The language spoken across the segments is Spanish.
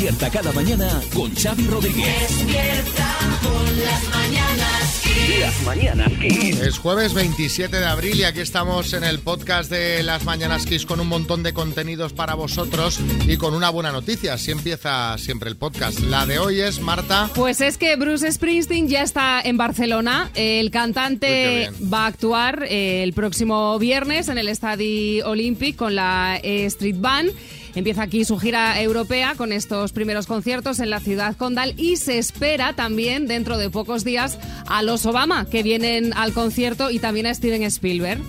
Despierta cada mañana con Xavi Rodríguez. Despierta con las mañanas Kiss. Las mañanas Kiss. Es jueves 27 de abril y aquí estamos en el podcast de Las Mañanas Kiss con un montón de contenidos para vosotros y con una buena noticia. Así empieza siempre el podcast. La de hoy es Marta. Pues es que Bruce Springsteen ya está en Barcelona. El cantante va a actuar eh, el próximo viernes en el Estadi Olympic con la eh, Street Band. Empieza aquí su gira europea con estos primeros conciertos en la ciudad condal y se espera también dentro de pocos días a los Obama que vienen al concierto y también a Steven Spielberg.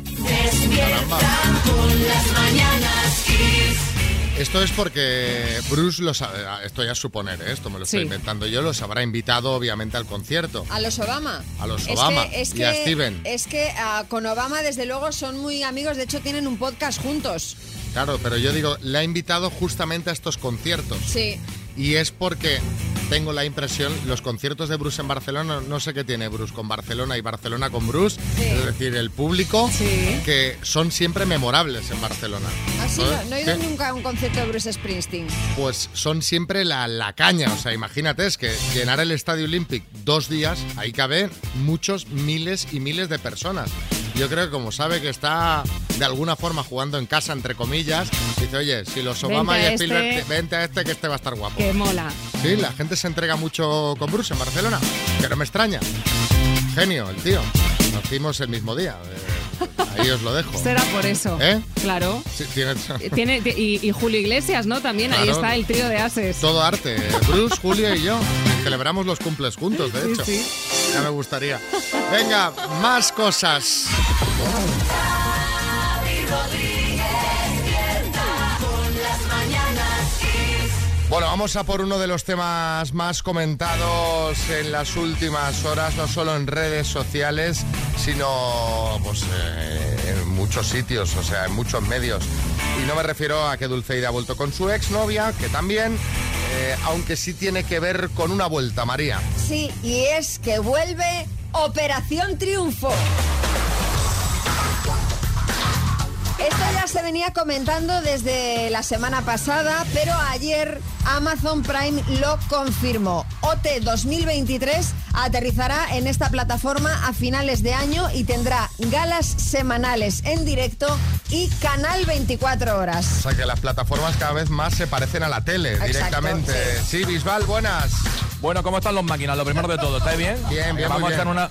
Esto es porque Bruce lo sabe. Esto ya es suponer, ¿eh? esto me lo estoy Sí. inventando yo. Los habrá invitado, obviamente, al concierto. A los Obama. A los Es Obama que- es y a que- Steven. Es que ah, con Obama, desde luego, son muy amigos. De hecho, tienen un podcast juntos. Claro, pero yo digo, le ha invitado justamente a estos conciertos. Sí. Y es porque tengo la impresión, los conciertos de Bruce en Barcelona, no sé qué tiene Bruce con Barcelona y Barcelona con Bruce, Sí. es decir, el público, Sí. que son siempre memorables en Barcelona. Así, ¿Sabes? no, no he ido ¿Qué? nunca a un concierto de Bruce Springsteen. Pues son siempre la, la caña, o sea, imagínate, es que llenar el Estadio Olympic dos días, ahí caben muchos miles y miles de personas. Yo creo que como sabe que está de alguna forma jugando en casa, entre comillas, dice, oye, si los Obama Vente y Spielberg, este. vente a este que este va a estar guapo. Que mola. Sí, la gente se entrega mucho con Bruce en Barcelona, que no me extraña. Genio, el tío. Nacimos el mismo día. eh, ahí os lo dejo. Será por eso. ¿Eh? Claro. Sí, tiene Tiene, y, y Julio Iglesias, ¿no? También ahí está el trío de ases. todo arte. Bruce, Julio y yo. Celebramos los cumples juntos, de Sí, hecho. sí. Ya me gustaría. Venga, más cosas. Bueno, vamos a por uno de los temas más comentados en las últimas horas, no solo en redes sociales, sino pues, eh, en muchos sitios, o sea, en muchos medios. Y no me refiero a que Dulceida ha vuelto con su exnovia, que también, eh, aunque sí tiene que ver con una vuelta, María. Sí, y es que vuelve Operación Triunfo. Esto ya se venía comentando desde la semana pasada, pero ayer Amazon Prime lo confirmó. OT 2023 aterrizará en esta plataforma a finales de año y tendrá galas semanales en directo y canal 24 horas. O sea, que las plataformas cada vez más se parecen a la tele Exacto, directamente. Sí, Bisbal, buenas. Bueno, ¿cómo están los máquinas? Lo primero de todo, ¿estáis bien? Bien, bien, Vamos muy a echar bien. una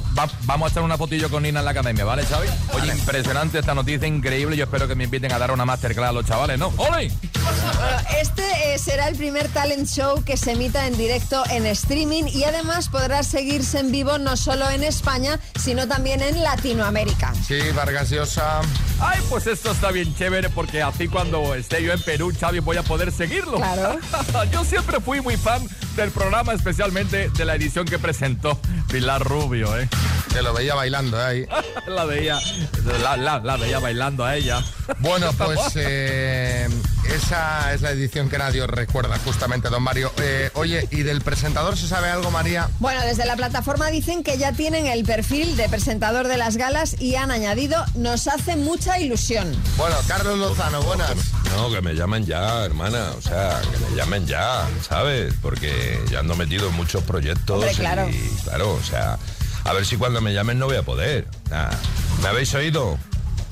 va- vamos a echar una fotillo con Nina en la academia, ¿vale, Xavi? Oye, impresionante esta noticia, increíble. Yo espero que me inviten a dar una masterclass a los chavales, ¿no? ¡Ole! Bueno, este eh, será el primer talent show que se emita en directo en streaming y además podrá seguirse en vivo no solo en España, sino también en Latinoamérica. Sí, Vargas Llosa. Ay, pues esto está bien chévere porque así cuando esté yo en Perú, Xavi, voy a poder seguirlo. Claro. yo siempre fui muy fan del programa, especialmente de la edición que presentó Pilar Rubio, ¿eh? Que lo veía bailando ¿eh? ahí. La veía, la, la- la veía bailando a ella. Bueno, pues eh, esa es la edición que nadie os recuerda, justamente, don Mario. Eh, oye, ¿y del presentador se sabe algo, María? Bueno, desde la plataforma dicen que ya tienen el perfil de presentador de las galas y han añadido, nos hace mucha ilusión. Bueno, Carlos Lozano, buenas. No, que me llamen ya, hermana. O sea, que me llamen ya, ¿sabes? Porque ya ando metido en muchos proyectos. Hombre, claro. Y claro, o sea, a ver si cuando me llamen no voy a poder. ¿Me habéis oído?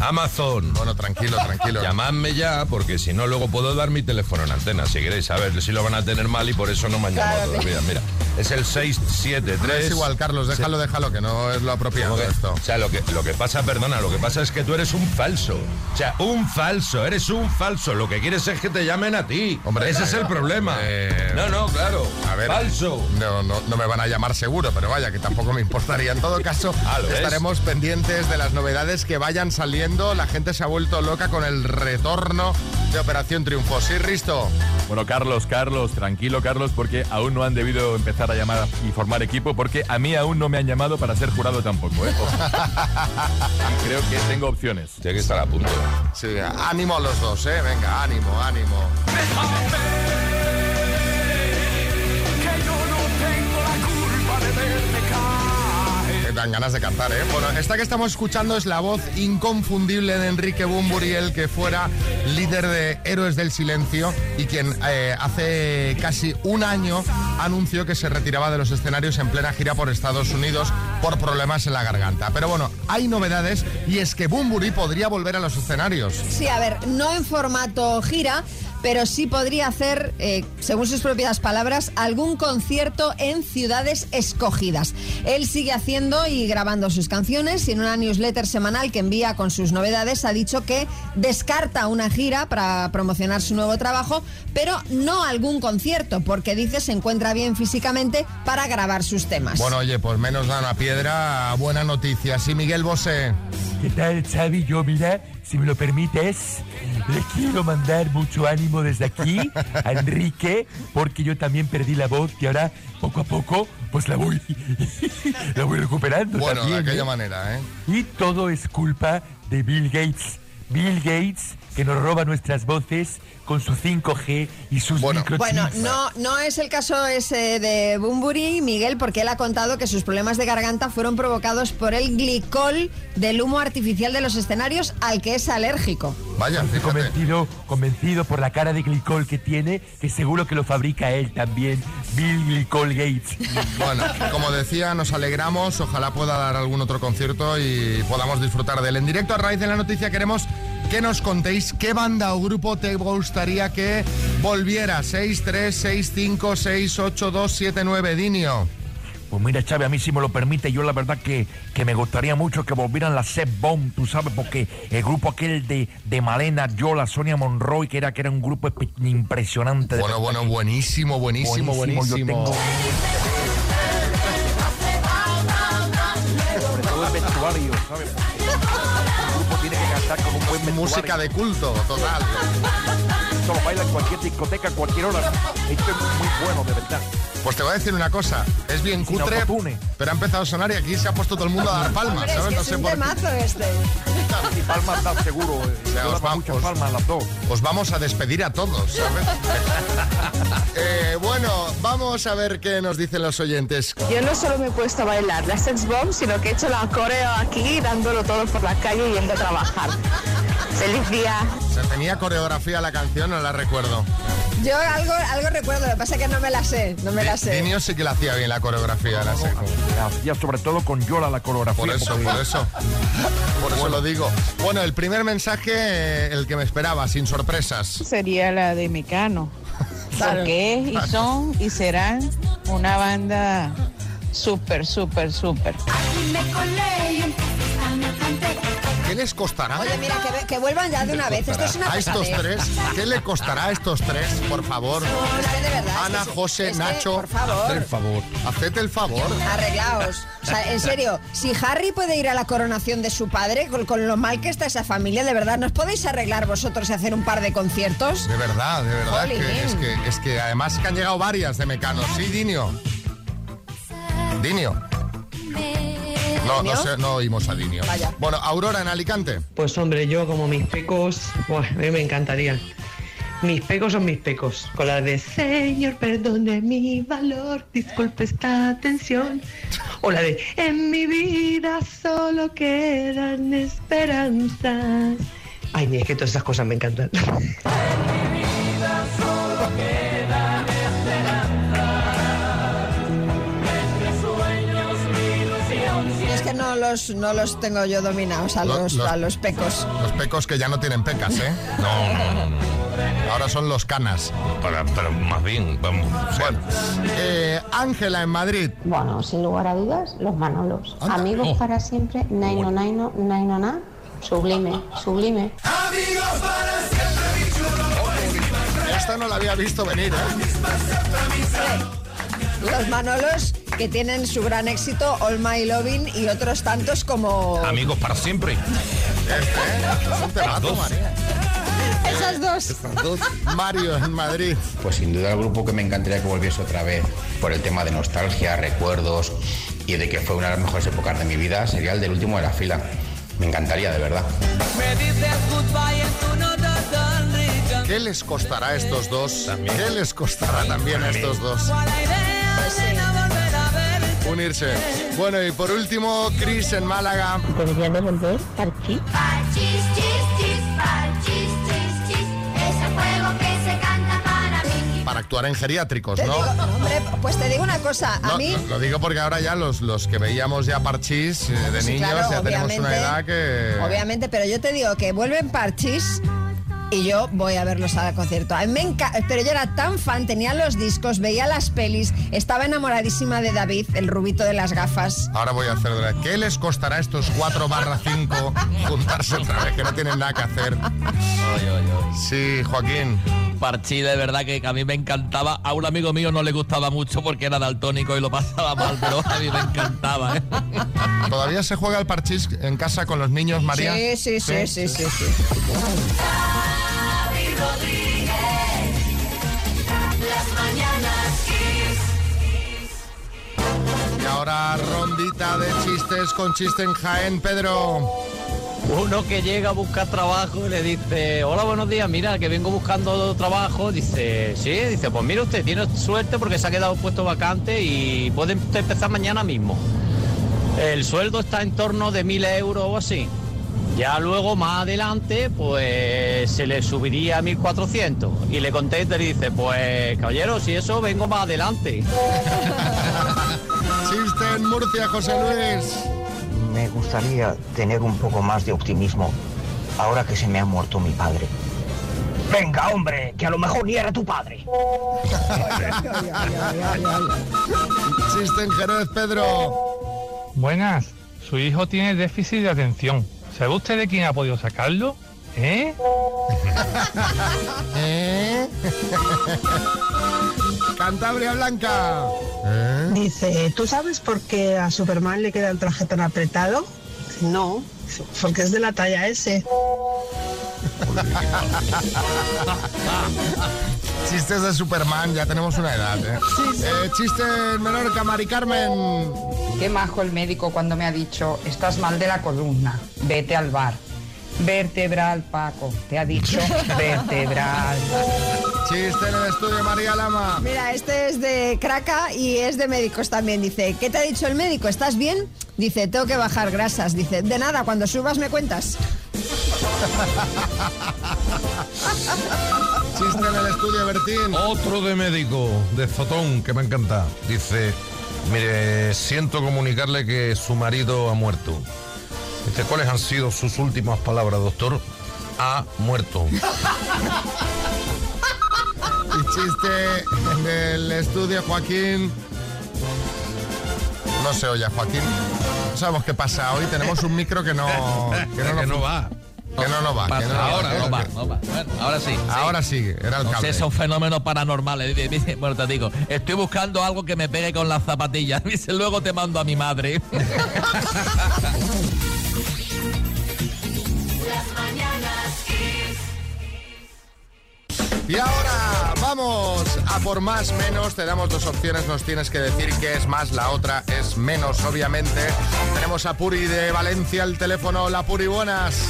Amazon. Bueno, tranquilo, tranquilo. Llamadme ya, porque si no, luego puedo dar mi teléfono en antena, si queréis. A ver si lo van a tener mal y por eso no me han llamado Claro, todavía. Mira, es el 673. Es igual, Carlos, déjalo, déjalo, que no es lo apropiado ¿Cómo que? esto. O sea, lo que, lo que pasa, perdona, lo que pasa es que tú eres un falso. O sea, un falso, eres un falso. Lo que quieres es que te llamen a ti. Hombre, ese es el problema. eh, no, no, claro. A ver, Falso. No, no, no me van a llamar seguro, pero vaya, que tampoco me importaría. En todo caso, Ah, estaremos pendientes de las novedades que vayan saliendo. La gente se ha vuelto loca con el retorno de Operación Triunfo. ¿Sí, Risto? Bueno, Carlos, Carlos, tranquilo, Carlos, porque aún no han debido empezar a llamar y formar equipo, porque a mí aún no me han llamado para ser jurado tampoco, ¿eh? Y creo que tengo opciones. Tiene que estar a punto. Sí, ánimo a los dos, ¿eh? Venga, ánimo, ánimo. ¿Qué dan ganas de cantar, ¿eh? Bueno, esta que estamos escuchando es la voz inconfundible de Enrique Bumburi, el que fuera líder de Héroes del Silencio y quien eh, hace casi un año anunció que se retiraba de los escenarios en plena gira por Estados Unidos por problemas en la garganta. Pero bueno, hay novedades y es que Bumburi podría volver a los escenarios. Sí, a ver, no en formato gira, pero sí podría hacer, eh, según sus propias palabras, algún concierto en ciudades escogidas. Él sigue haciendo y grabando sus canciones y en una newsletter semanal que envía con sus novedades ha dicho que descarta una gira para promocionar su nuevo trabajo, pero no algún concierto, porque dice se encuentra bien físicamente para grabar sus temas. Bueno, oye, pues menos da una piedra, buena noticia. Sí, Miguel Bosé. ¿Qué tal, Xavi? Yo, mira, si me lo permites, le quiero mandar mucho ánimo desde aquí a Enrique, porque yo también perdí la voz y ahora, poco a poco, pues la voy, la voy recuperando Bueno, también. de aquella ¿eh? manera, ¿eh? Y todo es culpa de Bill Gates. Bill Gates, que nos roba nuestras voces con su 5G y sus Bueno. microchips. Bueno, no, no es el caso ese de Bumburi, Miguel, porque él ha contado que sus problemas de garganta fueron provocados por el glicol del humo artificial de los escenarios al que es alérgico. Vaya, Estoy fíjate. convencido, convencido por la cara de glicol que tiene, que seguro que lo fabrica él también, Bill Glicol Gates. Bueno, como decía, nos alegramos. Ojalá pueda dar algún otro concierto y podamos disfrutar de él. En directo, a raíz de la noticia, queremos que nos contéis qué banda o grupo te gustaría que volviera. 636568279, Dinio. Pues mira, Chávez, a mí si me lo permite, yo la verdad que, que me gustaría mucho que volvieran las Set Bomb, tú sabes, porque el grupo aquel de, de Malena, Yola, Sonia Monroy, que era, que era un grupo impresionante. de Bueno, verdad bueno, que- buenísimo, buenísimo, buenísimo. Yo tengo... vestuario, ¿sabes? El grupo tiene que cantar con un buen vestuario. Música de culto, total. Esto lo baila en cualquier discoteca, a cualquier hora. Esto es muy bueno, de verdad. Pues te voy a decir una cosa, es bien Sin cutre, autotune. pero ha empezado a sonar y aquí se ha puesto todo el mundo a dar palmas, Hombre, es ¿sabes? que No es sé un por qué. temazo este. Y palmas da seguro. eh. sea, Yo os daba va- muchas os- palmas las dos. Os vamos a despedir a todos, ¿sabes? Eh, bueno, vamos a ver qué nos dicen los oyentes. Yo no solo me he puesto a bailar la sex bomb, sino que he hecho la coreo aquí, dándolo todo por la calle y yendo a trabajar. ¡Feliz día! ¿Se tenía coreografía la canción? No la recuerdo. Yo algo, algo recuerdo, lo que pasa es que no me la sé, no me la sé. Dinio sí que la hacía bien la coreografía, la sé. Ya, sobre todo con Yola la coreografía. Por eso, por eso. Por eso lo digo. Bueno, el primer mensaje, eh, el que me esperaba, sin sorpresas. sería la de Mecano. Porque es y son y serán una banda súper, súper, súper. ¿Qué les costará? Oye, mira, que, vuelvan ya de una vez. Esto es una a estos pesadez. tres, ¿qué le costará a estos tres, por favor? Es que de verdad. es Ana, que- José, es que, Nacho, por favor, haced el favor. Haced el favor. arreglaos. O sea, en serio, si Harry puede ir a la coronación de su padre, con, con lo mal que está esa familia, de verdad, ¿nos podéis arreglar vosotros y hacer un par de conciertos? De verdad, de verdad, es, que, es que además que han llegado varias de Mecano. Sí, Dinio. Dinio. No, no, sé, no oímos a Dinio. Vaya. Bueno, Aurora en Alicante. Pues hombre, yo como mis pecos, buah, a mí me encantarían. Mis pecos son mis pecos. Con la de Señor, perdone mi valor, disculpe esta atención. O la de En mi vida solo quedan esperanzas. Ay, ni es que todas esas cosas me encantan. No los, no los tengo yo dominados a Lo- los, los- a los pecos. Los pecos que ya no tienen pecas, ¿eh? No, no, no. no. Ahora son los canas. Pero, pero más bien, vamos. Bueno, eh, Ángela en Madrid. Bueno, sin lugar a dudas, los Manolos. Anda. Amigos Oh. para siempre, Naino Naino, Naino Na. Sublime, sublime. Esta no la había visto venir, ¿eh? Los Manolos que tienen su gran éxito, All My Loving y otros tantos como amigos para siempre. Es un temazo, dos. María. esas dos. Mario en Madrid. Pues sin duda el grupo que me encantaría que volviese otra vez por el tema de nostalgia, recuerdos y de que fue una de las mejores épocas de mi vida sería el del último de la fila. Me encantaría, de verdad. ¿Qué les costará a estos dos? ¿Qué les costará también a estos dos? Unirse. Bueno, y por último, Chris en Málaga. Debería devolver Parchís. Parchís, chis, chis, parchís, chis, chis. Es el juego que se canta para mí. Para actuar en geriátricos, Te ¿no? digo, hombre, pues te digo una cosa, a No, mí... lo digo porque ahora ya los, los que veíamos ya parchís eh, de Sí, niños claro, ya tenemos una obviamente, edad que... Obviamente, pero yo te digo que vuelven parchís y yo voy a verlos al concierto. A mí me Pero yo era tan fan, tenía los discos, veía las pelis, estaba enamoradísima de David, el rubito de las gafas. Ahora voy a hacer otra vez. ¿Qué les costará a estos 4 barra 5 juntarse otra vez que no tienen nada que hacer? Sí, Joaquín. Parchí, de verdad que, a mí me encantaba. A un amigo mío no le gustaba mucho porque era daltónico y lo pasaba mal, pero a mí me encantaba. ¿eh? ¿Todavía se juega el parchís en casa con los niños, María? Sí, sí, sí, sí, sí, sí. Xavi ahora rondita de chistes con chiste en Jaén, Pedro. Uno que llega a buscar trabajo y le dice, hola, buenos días, mira, que vengo buscando trabajo. Dice, sí, dice, pues mire usted, tiene suerte porque se ha quedado puesto vacante y puede usted empezar mañana mismo. El sueldo está en torno de mil euros o así. Ya luego, más adelante, pues se le subiría a 1400. Y le contesta y dice, pues caballero, si eso, vengo más adelante. Chiste en Murcia, José Luis. Me gustaría tener un poco más de optimismo ahora que se me ha muerto mi padre. Venga, hombre, que a lo mejor ni era tu padre. Chiste en Jerez, Pedro. Buenas, su hijo tiene déficit de atención. ¿Sabe usted de quién ha podido sacarlo? ¿Eh? ¿Eh? Cantabria Blanca. Dice, ¿tú sabes por qué a Superman le queda el traje tan apretado? No, porque es de la talla S. Chistes de Superman, ya tenemos una edad, ¿eh? Eh, chiste en Menorca, Mari Carmen. Qué majo el médico cuando me ha dicho, estás mal de la columna, vete al bar. Vertebral, Paco, te ha dicho vertebral. Chiste en el estudio, María Lama. Mira, este es de Craca y es de médicos también. Dice, ¿qué te ha dicho el médico? ¿Estás bien? Dice, tengo que bajar grasas. Dice, de nada, cuando subas me cuentas. Chiste en el estudio, Bertín. Otro de médico, de Zotón, que me encanta. Dice, mire, siento comunicarle que su marido ha muerto. Dice, ¿cuáles han sido sus últimas palabras, doctor? Ha muerto. Y chiste en el estudio, Joaquín. No se oye, Joaquín. No sabemos qué pasa. Hoy tenemos un micro que no... Que no, Que nos- no va. Que no va. que no nos ahora va. no va, no va. Bueno, ahora sí. Ahora sí, era el No cable. sé, son fenómenos paranormales. Dice, Bueno, te digo, estoy buscando algo que me pegue con las zapatillas. Dice, luego te mando a mi madre. Las mañanas Kiss. Y ahora vamos a por más menos. Te damos dos opciones. Nos tienes que decir qué es más. La otra es menos, obviamente. Tenemos a Puri de Valencia al teléfono. La Puri, buenas.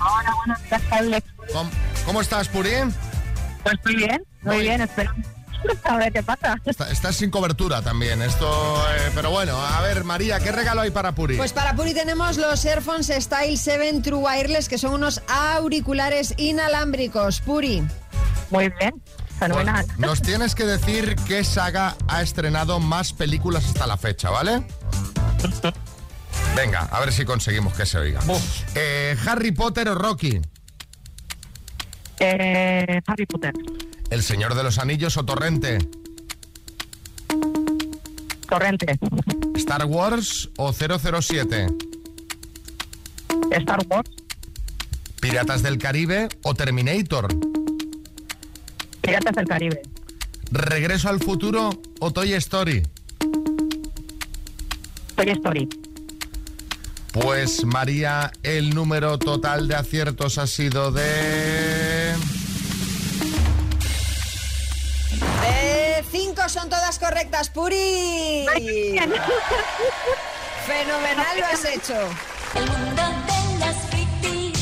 Hola, buenas tardes. ¿Cómo, cómo estás, Puri? Pues muy bien, muy bien, espero. A ver qué pasa. Está- estás sin cobertura también. Esto, eh, pero bueno, a ver, María, ¿qué regalo hay para Puri? Pues para Puri tenemos los Airphones Style 7 True Wireless, que son unos auriculares inalámbricos. Puri. Muy bien, fenomenal. Bueno, nos tienes que decir qué saga ha estrenado más películas hasta la fecha, ¿vale? Venga, a ver si conseguimos que se oiga. Eh, ¿Harry Potter o Rocky? Eh, Harry Potter, ¿El Señor de los Anillos o Torrente? Torrente, ¿Star Wars o 007? Star Wars, ¿Piratas del Caribe o Terminator? Piratas del Caribe, ¿Regreso al futuro o Toy Story? Toy Story. Pues María, el número total de aciertos ha sido de... son todas correctas, Puri. Fenomenal lo has hecho. El mundo de las frikis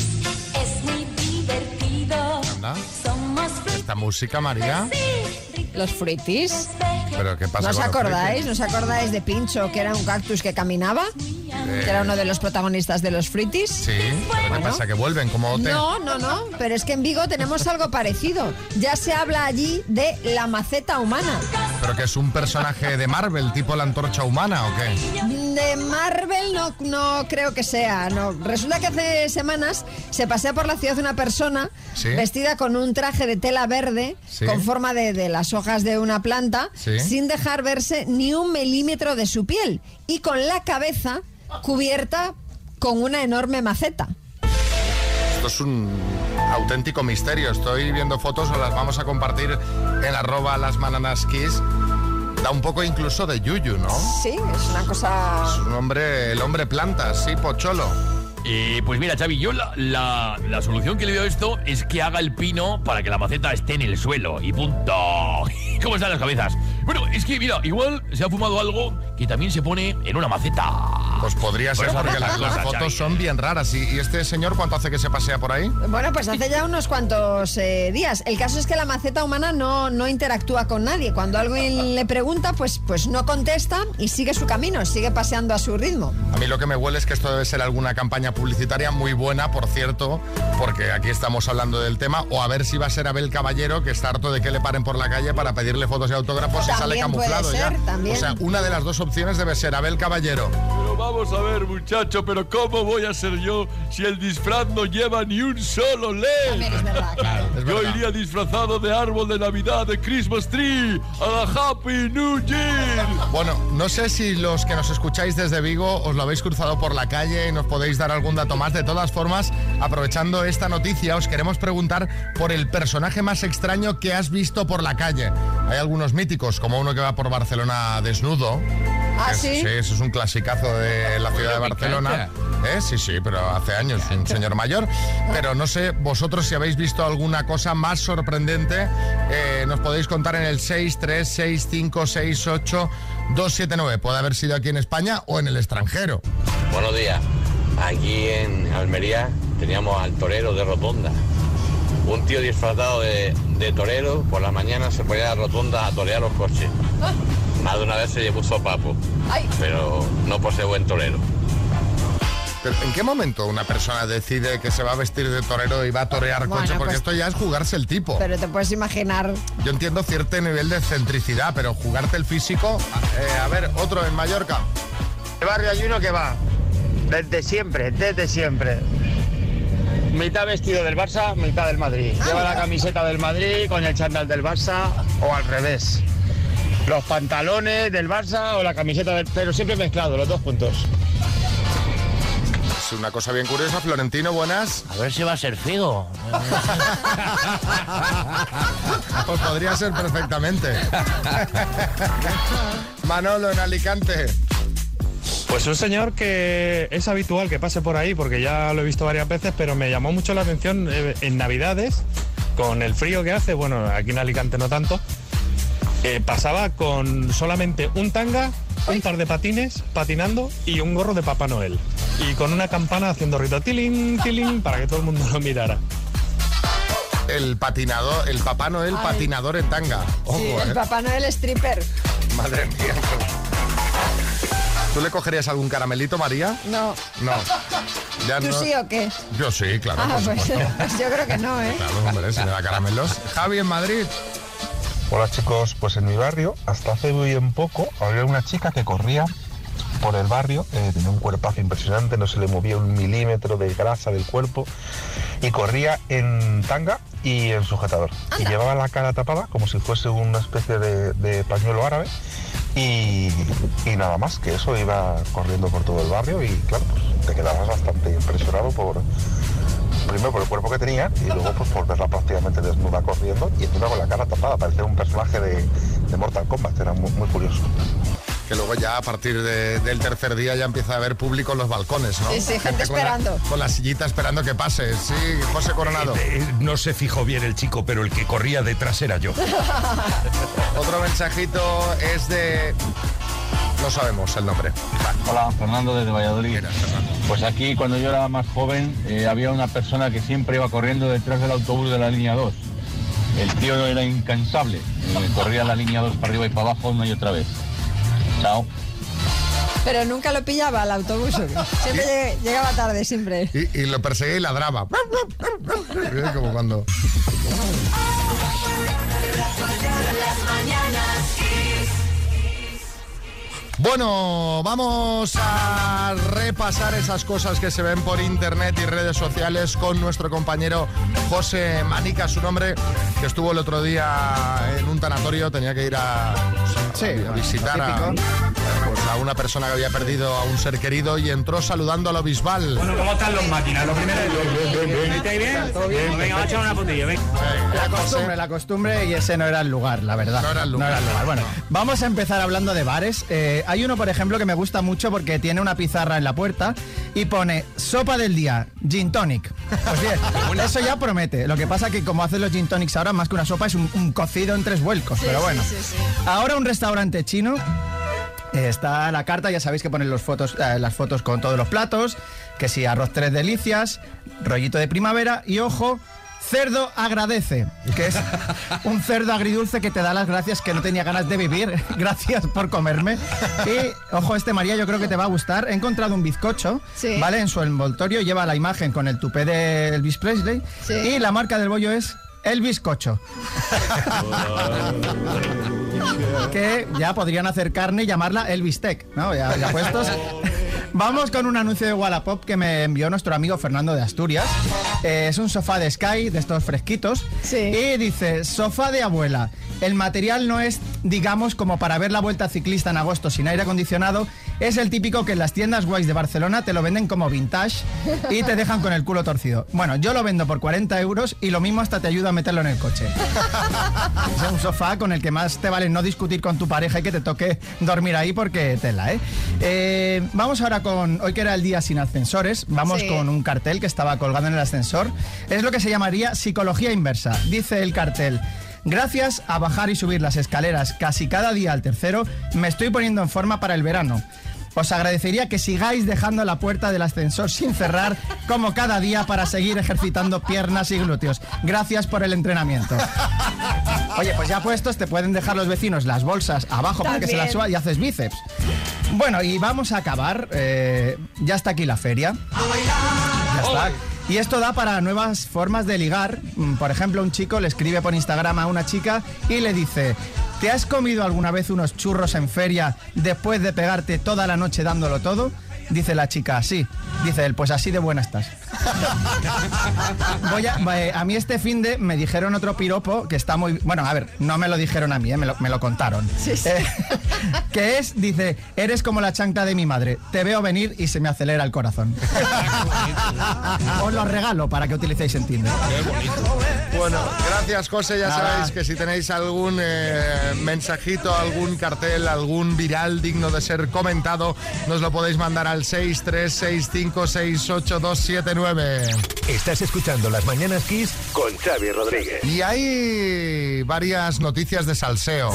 es muy divertido. Anda. Somos frikis. Esta música, María. Sí, Los fruitis. Pero ¿qué pasa ¿No os acordáis? ¿No os acordáis de Pincho, que era un cactus que caminaba? Que era uno de los protagonistas de los fruitis. Sí, pero ¿qué pasa? ¿Que vuelven como OT? No, no, no, pero es que en Vigo tenemos algo parecido. Ya se habla allí de la maceta humana. ¿Pero que es un personaje de Marvel, tipo la antorcha humana o qué? De Marvel no, no creo que sea. No. Resulta que hace semanas se pasea por la ciudad una persona Sí. vestida con un traje de tela verde Sí. con forma de, de las hojas de una planta Sí. sin dejar verse ni un milímetro de su piel y con la cabeza cubierta con una enorme maceta. Esto es un auténtico misterio. Estoy viendo fotos, os las vamos a compartir en arroba las bananas kiss. Da un poco incluso de yuyu, ¿no? Sí, es una cosa... Es un hombre, el hombre planta, sí, pocholo. Eh, pues mira, Xavi, yo la, la- la solución que le veo a esto es que haga el pino para que la maceta esté en el suelo y punto. ¿Cómo están las cabezas? Bueno, es que mira, igual se ha fumado algo que también se pone en una maceta. Pues podría ser Pues porque las, fotos Xavi. son bien raras. ¿Y, y este señor cuánto hace que se pasea por ahí? Bueno, pues hace ya unos cuantos eh, días. El caso es que la maceta humana no, no interactúa con nadie. Cuando alguien le pregunta, pues, pues no contesta y sigue su camino, sigue paseando a su ritmo. A mí lo que me huele es que esto debe ser alguna campaña publicitaria muy buena, por cierto, porque aquí estamos hablando del tema, o a ver si va a ser Abel Caballero, que está harto de que le paren por la calle para pedirle fotos y autógrafos y sale camuflado ser, ya. también. O sea, una de las dos opciones debe ser Abel Caballero. Vamos a ver, muchacho, pero ¿cómo voy a ser yo si el disfraz no lleva ni un solo LED? Es Yo verdad. iría disfrazado de árbol de Navidad, de Christmas Tree, a la Happy New Year. Bueno, no sé si los que nos escucháis desde Vigo os lo habéis cruzado por la calle y nos podéis dar algún dato más. De todas formas, aprovechando esta noticia, os queremos preguntar por el personaje más extraño que has visto por la calle. Hay algunos míticos, como uno que va por Barcelona desnudo. ¿Ah, Es- sí? ese es un clasicazo de la ciudad de Barcelona. ¿Eh? Sí, sí, pero hace años, un señor mayor. Pero no sé, vosotros si habéis visto alguna cosa más sorprendente, eh, nos podéis contar en el 636568279. Puede haber sido aquí en España o en el extranjero. Buenos días. Aquí en Almería teníamos al torero de Rotonda. Un tío disfrazado de, de torero por la mañana se ponía a la rotonda a torear los coches. Más de una vez se llevó un sopapo, Ay, pero no por ser buen torero. Pero, ¿En qué momento una persona decide que se va a vestir de torero y va a torear Bueno, coche? Porque pues- esto ya es jugarse el tipo. pero te puedes imaginar. Yo entiendo cierto nivel de excentricidad, pero jugarte el físico... eh, a ver, otro en Mallorca. El barrio hay uno que va desde siempre, desde siempre. Mitad vestido del Barça, mitad del Madrid. Lleva la camiseta del Madrid con el chándal del Barça o al revés. Los pantalones del Barça o la camiseta del... Pero siempre mezclado, los dos juntos. Es una cosa bien curiosa. Florentino, buenas. A ver si va a ser Figo. Pues podría ser perfectamente. Manolo en Alicante. Pues un señor que es habitual que pase por ahí, porque ya lo he visto varias veces, pero me llamó mucho la atención eh, en Navidades, con el frío que hace, bueno, aquí en Alicante no tanto, eh, pasaba con solamente un tanga, un par de patines patinando y un gorro de Papá Noel. Y con una campana haciendo rito tilín, tilín, para que todo el mundo lo mirara. El patinador, el Papá Noel Ay. patinador en tanga. Ojo, Sí, ¿eh? el Papá Noel stripper. Madre mía. ¿Tú le cogerías algún caramelito, María? No. No. Ya ¿Tú no- sí o qué? Yo sí, claro. ah, pues, pues yo creo que no, ¿eh? Claro, hombre, si me da caramelos. Javi en Madrid. Hola chicos, pues en mi barrio hasta hace bien poco había una chica que corría por el barrio, eh, tenía un cuerpazo impresionante, no se le movía un milímetro de grasa del cuerpo y corría en tanga y en sujetador. Y llevaba la cara tapada como si fuese una especie de, de pañuelo árabe y, y nada más que eso iba corriendo por todo el barrio y claro, pues te quedabas bastante impresionado por, primero por el cuerpo que tenía y luego pues por verla prácticamente desnuda corriendo y encima con la cara tapada, parecía un personaje de, de Mortal Kombat, era muy, muy curioso. Que luego ya a partir de- del tercer día ya empieza a haber público en los balcones, ¿no? Sí, sí, gente con la- esperando. con la sillita esperando que pase. Sí, José Coronado. Eh, eh, no se fijó bien el chico, pero el que corría detrás era yo. Otro mensajito es de... No sabemos el nombre. Hola, Fernando desde Valladolid. Pues aquí cuando yo era más joven eh, había una persona que siempre iba corriendo detrás del autobús de la línea 2. El tío era incansable. eh, corría la línea 2 para arriba y para abajo una y otra vez. Chao. Pero nunca lo pillaba al autobús. Siempre lleg- llegaba tarde, siempre. Y, y lo perseguía y ladraba. Como cuando... Bueno, vamos a repasar esas cosas que se ven por internet y redes sociales con nuestro compañero José Manica, su nombre, que estuvo el otro día en un tanatorio, tenía que ir a, pues, a- a visitar a, pues, a una persona que había perdido a un ser querido y entró saludando a lo bisbal. Bueno, ¿cómo están los máquinas? Lo primero es... ¿Estáis bien? ¿Todo bien? Pues Venga, vamos a echar una putilla, venga. La costumbre, la costumbre y ese no era el lugar, la verdad. No era el lugar. Bueno, vamos a empezar hablando de bares. Eh, hay uno, por ejemplo, que me gusta mucho porque tiene una pizarra en la puerta y pone sopa del día, gin tonic. Pues bien, eso ya promete. Lo que pasa que como hacen los gin tonics ahora, más que una sopa, es un, un cocido en tres vuelcos. Sí, pero bueno. sí, sí. Ahora un restaurante chino. eh, Está la carta, ya sabéis que ponen los fotos, eh, las fotos con todos los platos, que si arroz tres delicias, rollito de primavera y ojo, cerdo agradece, que es un cerdo agridulce que te da las gracias que no tenía ganas de vivir, gracias por comerme. Y ojo, este María yo creo que te va a gustar, he encontrado un bizcocho, Sí. ¿vale? En su envoltorio lleva la imagen con el tupé de Elvis Presley Sí. y la marca del bollo es el bizcocho. que ya podrían hacer carne y llamarla el bistec, ¿no? Ya, ya puestos. Vamos con un anuncio de Wallapop que me envió nuestro amigo Fernando de Asturias. Eh, es un sofá de Sky, de estos fresquitos. Y dice, sofá de abuela. El material no es, digamos, como para ver la vuelta ciclista en agosto sin aire acondicionado. Es el típico que en las tiendas guays de Barcelona te lo venden como vintage y te dejan con el culo torcido. Bueno, yo lo vendo por 40 euros y lo mismo hasta te ayuda a meterlo en el coche. Es un sofá con el que más te vale no discutir con tu pareja y que te toque dormir ahí porque tela, ¿eh? Eh, vamos ahora con, hoy que era el día sin ascensores, vamos Sí. con un cartel que estaba colgado en el ascensor. Es lo que se llamaría psicología inversa. Dice el cartel. Gracias a bajar y subir las escaleras casi cada día al tercero, me estoy poniendo en forma para el verano. Os agradecería que sigáis dejando la puerta del ascensor sin cerrar, como cada día, para seguir ejercitando piernas y glúteos. Gracias por el entrenamiento. Oye, pues ya puestos, te pueden dejar los vecinos las bolsas abajo para que se las suba y haces bíceps. Bueno, y vamos a acabar. eh, ya está aquí la feria. Ya está. Y esto da para nuevas formas de ligar. Mm, Por ejemplo, un chico le escribe por Instagram a una chica y le dice, ¿te has comido alguna vez unos churros en feria después de pegarte toda la noche dándolo todo? Dice la chica, sí. Dice él, pues así de buena estás. Voy a, eh, a mí este fin de me dijeron otro piropo que está muy... Bueno, a ver, no me lo dijeron a mí, eh, me, lo, me lo contaron. Eh, que es, dice, eres como la chancla de mi madre. Te veo venir y se me acelera el corazón. Os lo regalo para que utilicéis en Tinder. Bueno, gracias José, ya Nada. sabéis que si tenéis algún eh, mensajito, algún cartel, algún viral digno de ser comentado, nos lo podéis mandar al 636568279. Estás escuchando Las Mañanas Kiss con Xavi Rodríguez. Y hay varias noticias de salseo.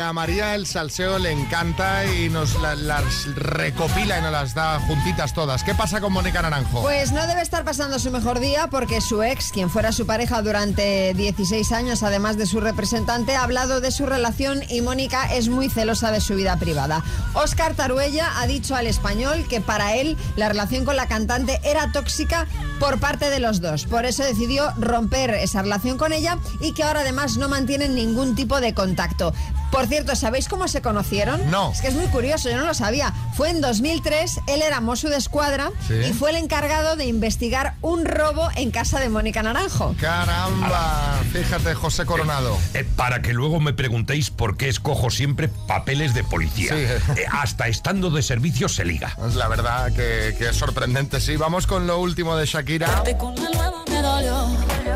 A María el salseo le encanta y nos la- las recopila y nos las da juntitas todas. ¿Qué pasa con Mónica Naranjo? Pues no debe estar pasando su mejor día porque su ex, quien fuera su pareja durante 16 años, además de su representante, ha hablado de su relación y Mónica es muy celosa de su vida privada. Óscar Taruella ha dicho al español que para él la relación con la cantante era tóxica por parte de los dos. Por eso decidió romper esa relación con ella y que ahora además no mantienen ningún tipo de contacto. Cierto, ¿sabéis cómo se conocieron? No. Es que es muy curioso, yo no lo sabía. Fue en 2003, él era mozo de escuadra Sí. y fue el encargado de investigar un robo en casa de Mónica Naranjo. Caramba, fíjate, José Coronado. Eh, para que luego me preguntéis por qué escojo siempre papeles de policía. Sí. Eh, hasta estando de servicio se liga. Es la verdad que, que es sorprendente. Sí, vamos con lo último de Shakira.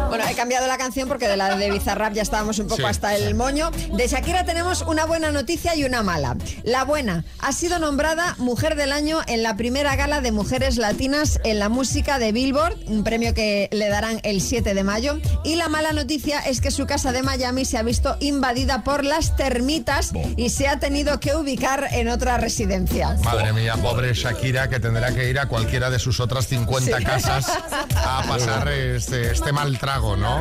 Bueno, he cambiado la canción porque de la de Bizarrap ya estábamos un poco Sí, hasta el moño. De Shakira tenemos una buena noticia y una mala. La buena, ha sido nombrada Mujer del Año en la primera gala de mujeres latinas en la música de Billboard, un premio que le darán el 7 de mayo. Y la mala noticia es que su casa de Miami se ha visto invadida por las termitas y se ha tenido que ubicar en otra residencia. Madre mía, pobre Shakira, que tendrá que ir a cualquiera de sus otras 50 Sí. casas a pasar este, este mal trago, ¿no?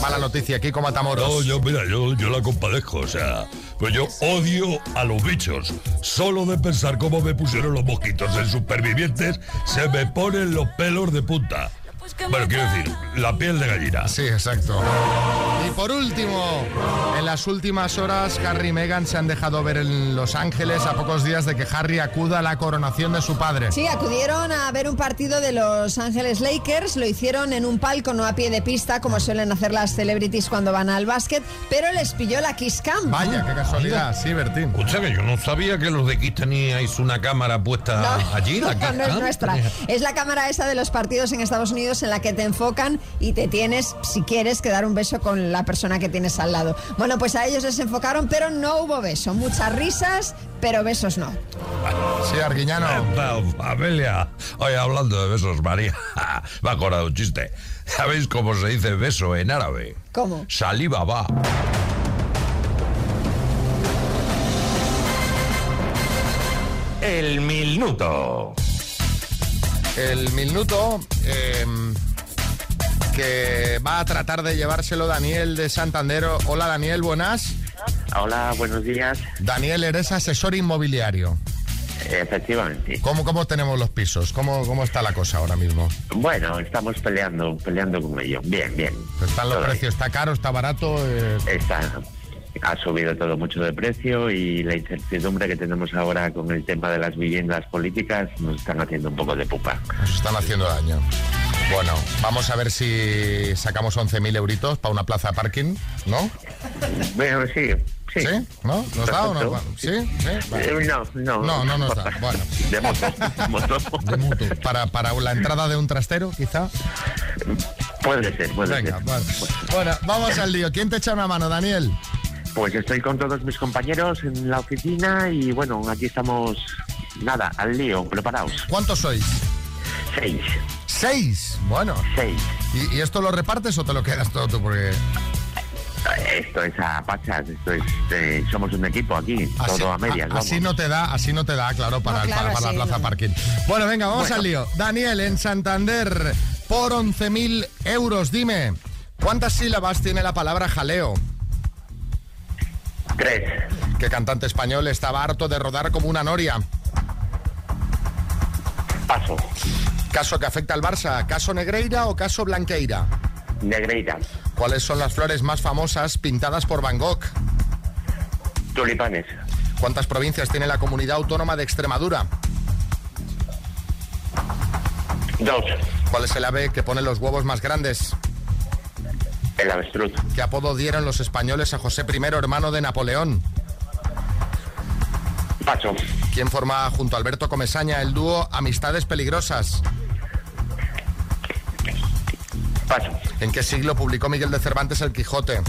Mala noticia como Matamoros. No, yo, mira, yo, yo la compadezco, o sea, pues yo odio a los bichos. Solo de pensar cómo me pusieron los mosquitos en supervivientes, se me ponen los pelos de punta. Bueno, quiero decir, la piel de gallina. Sí, exacto. Y por último, en las últimas horas, Harry y Meghan se han dejado ver en Los Ángeles a pocos días de que Harry acuda a la coronación de su padre. Sí, acudieron a ver un partido de Los Ángeles Lakers, lo hicieron en un palco, no a pie de pista, como suelen hacer las celebrities cuando van al básquet, pero les pilló la Kiss Cam. Vaya, qué casualidad, sí, Bertín. Escucha, que yo no sabía que los de Kiss teníais una cámara puesta allí. La No, no es nuestra. Es la cámara esa de los partidos en Estados Unidos en la que te enfocan y te tienes, si quieres, que dar un beso con la persona que tienes al lado. Bueno, pues a ellos les enfocaron, pero no hubo beso. Muchas risas, pero besos no. Sí, Arguiñano. Familia. Oye, hablando de besos, María, me ha acordado un chiste. ¿Sabéis cómo se dice beso en árabe? ¿Cómo? Saliva va. El minuto. El minuto eh, que va a tratar de llevárselo Daniel de Santander. Hola Daniel, buenas. Hola, buenos días. Daniel, eres asesor inmobiliario. Efectivamente. ¿Cómo, cómo tenemos los pisos? ¿Cómo, ¿Cómo está la cosa ahora mismo? Bueno, estamos peleando, peleando con ello. Bien, bien. ¿Están los Todo precios? ¿Está caro? ¿Está barato? Eh, Está, ha subido todo mucho de precio y la incertidumbre que tenemos ahora con el tema de las viviendas políticas nos están haciendo un poco de pupa. Nos están haciendo daño. Bueno, vamos a ver si sacamos 11.000 euritos para una plaza de parking, ¿no? Bueno, sí. Sí. ¿No? ¿Nos da o no? ¿Sí? ¿Sí? Vale. Eh, no, no. No, no nos da. Bueno. De moto. moto. De mutuo. Para, para la entrada de un trastero, quizá. Puede ser, puede Venga, ser. vale. Bueno, vamos al lío. ¿Quién te echa una mano, Daniel? Pues estoy con todos mis compañeros en la oficina y bueno, aquí estamos, nada, al lío, preparados. ¿Cuántos sois? Seis. ¿Seis? Bueno. Seis. ¿Y, y esto lo repartes o te lo quedas todo tú? Porque Esto es a pachas, esto es, eh, somos un equipo aquí, todo a medias, a- así no te da, así no te da, claro, para, No, el- claro, para, para sí, la plaza no. parking. Bueno, venga, vamos Bueno. al lío. Daniel, en Santander, por 11.000 euros, dime, ¿cuántas sílabas tiene la palabra jaleo? Tres. ¿Qué cantante español estaba harto de rodar como una noria? Paso. ¿Caso que afecta al Barça? ¿Caso Negreira o caso Blanqueira? Negreira. ¿Cuáles son las flores más famosas pintadas por Van Gogh? Tulipanes. ¿Cuántas provincias tiene la comunidad autónoma de Extremadura? Dos. ¿Cuál es el ave que pone los huevos más grandes? El avestruz. ¿Qué apodo dieron los españoles a José I, hermano de Napoleón? Paso. ¿Quién forma junto a Alberto Comesaña el dúo Amistades Peligrosas? Paso. ¿En qué siglo publicó Miguel de Cervantes El Quijote?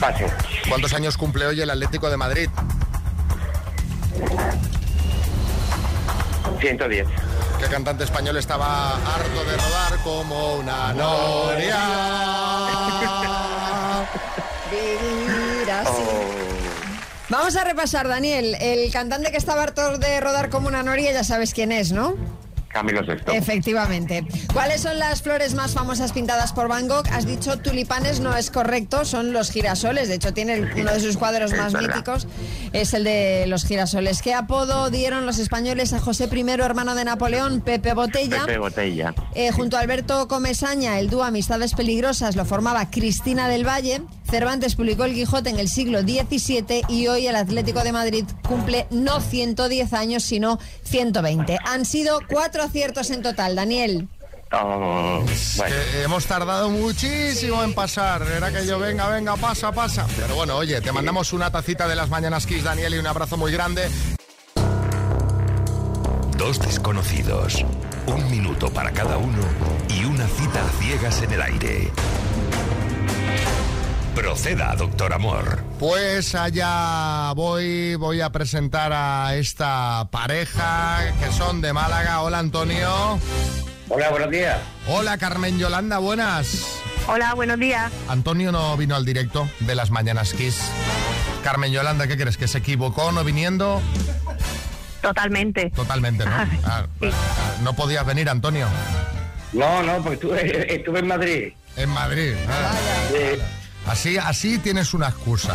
Paso. ¿Cuántos años cumple hoy el Atlético de Madrid? 110. ¿Qué cantante español estaba harto de rodar como una noria? Vivir así. Vamos a repasar, Daniel. El cantante que estaba harto de rodar como una noria, ya sabes quién es, ¿no? Camilo Sexto. Efectivamente. ¿Cuáles son las flores más famosas pintadas por Van Gogh? Has dicho tulipanes, no es correcto, son los girasoles. De hecho, tiene uno de sus cuadros más verdad. míticos, es el de los girasoles. ¿Qué apodo dieron los españoles a José I, hermano de Napoleón? Pepe Botella. Pepe Botella. Eh, junto a Alberto Comesaña, el dúo Amistades Peligrosas lo formaba Cristina del Valle. Cervantes publicó El Quijote en el siglo XVII y hoy el Atlético de Madrid cumple no 110 años, sino 120. Han sido cuatro aciertos en total, Daniel. Oh, bueno. Que hemos tardado muchísimo en pasar. Era que yo, venga, venga, pasa, pasa. Pero bueno, oye, te mandamos una tacita de las mañanas Kiss, Daniel, y un abrazo muy grande. Dos desconocidos, un minuto para cada uno y una cita a ciegas en el aire. Proceda, doctor Amor. Pues allá voy, voy a presentar a esta pareja que son de Málaga. Hola, Antonio. Hola, buenos días. Hola, Carmen Yolanda, buenas. Hola, buenos días. Antonio no vino al directo de las Mañanas Kiss. Carmen Yolanda, ¿qué crees? ¿Que se equivocó no viniendo? Totalmente. Totalmente, ¿no? Ah, ah, no podías venir, Antonio. No, no, porque estuve, estuve en Madrid. En Madrid. ah. Así, así tienes una excusa.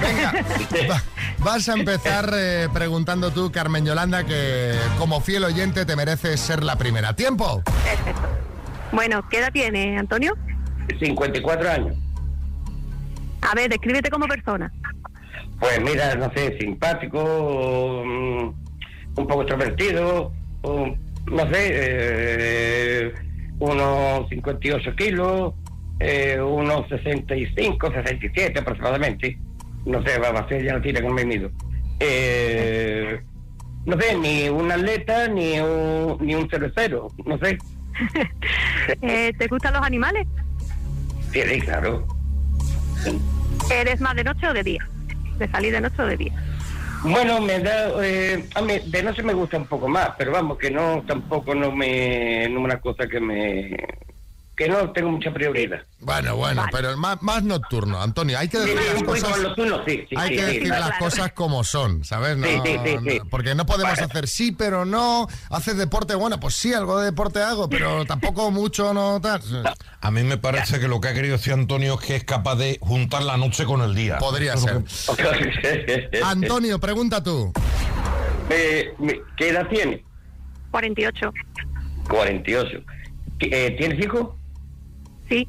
Venga, va- vas a empezar eh, preguntando tú, Carmen Yolanda, que como fiel oyente te mereces ser la primera. ¿Tiempo? Perfecto. Bueno, ¿qué edad tiene, Antonio? 54 años. A ver, descríbete como persona. Pues mira, no sé, simpático, mm, un poco extrovertido, un- no sé, eh, unos 58 kilos, eh, unos 65, 67 aproximadamente. No sé, va a ser ya no tiene con me mido. Eh, no sé, ni un atleta ni un, ni un cervecero, no sé. Eh, ¿Te gustan los animales? Sí, sí, claro. ¿Eres más de noche o de día? ¿De salir de noche o de día? Bueno, me da, eh, a mí de noche me gusta un poco más, pero vamos, que no, tampoco no me, no una cosa que me, que no tengo mucha prioridad. Bueno, bueno, pero más, más nocturno, Antonio. Hay que decir sí, las cosas. nocturno, sí, sí, hay que decir claro. las cosas como son, ¿sabes? No, Sí, sí, sí, sí. no, porque no podemos hacer sí, pero no. Haces deporte, bueno, pues sí, algo de deporte hago, pero tampoco mucho, no tal. A mí me parece que lo que ha querido decir Antonio es que es capaz de juntar la noche con el día. Podría ser. que- Antonio, pregunta tú. Eh, ¿Qué edad tiene? 48. 48. ¿Qué- eh, ¿Tienes hijos? Sí,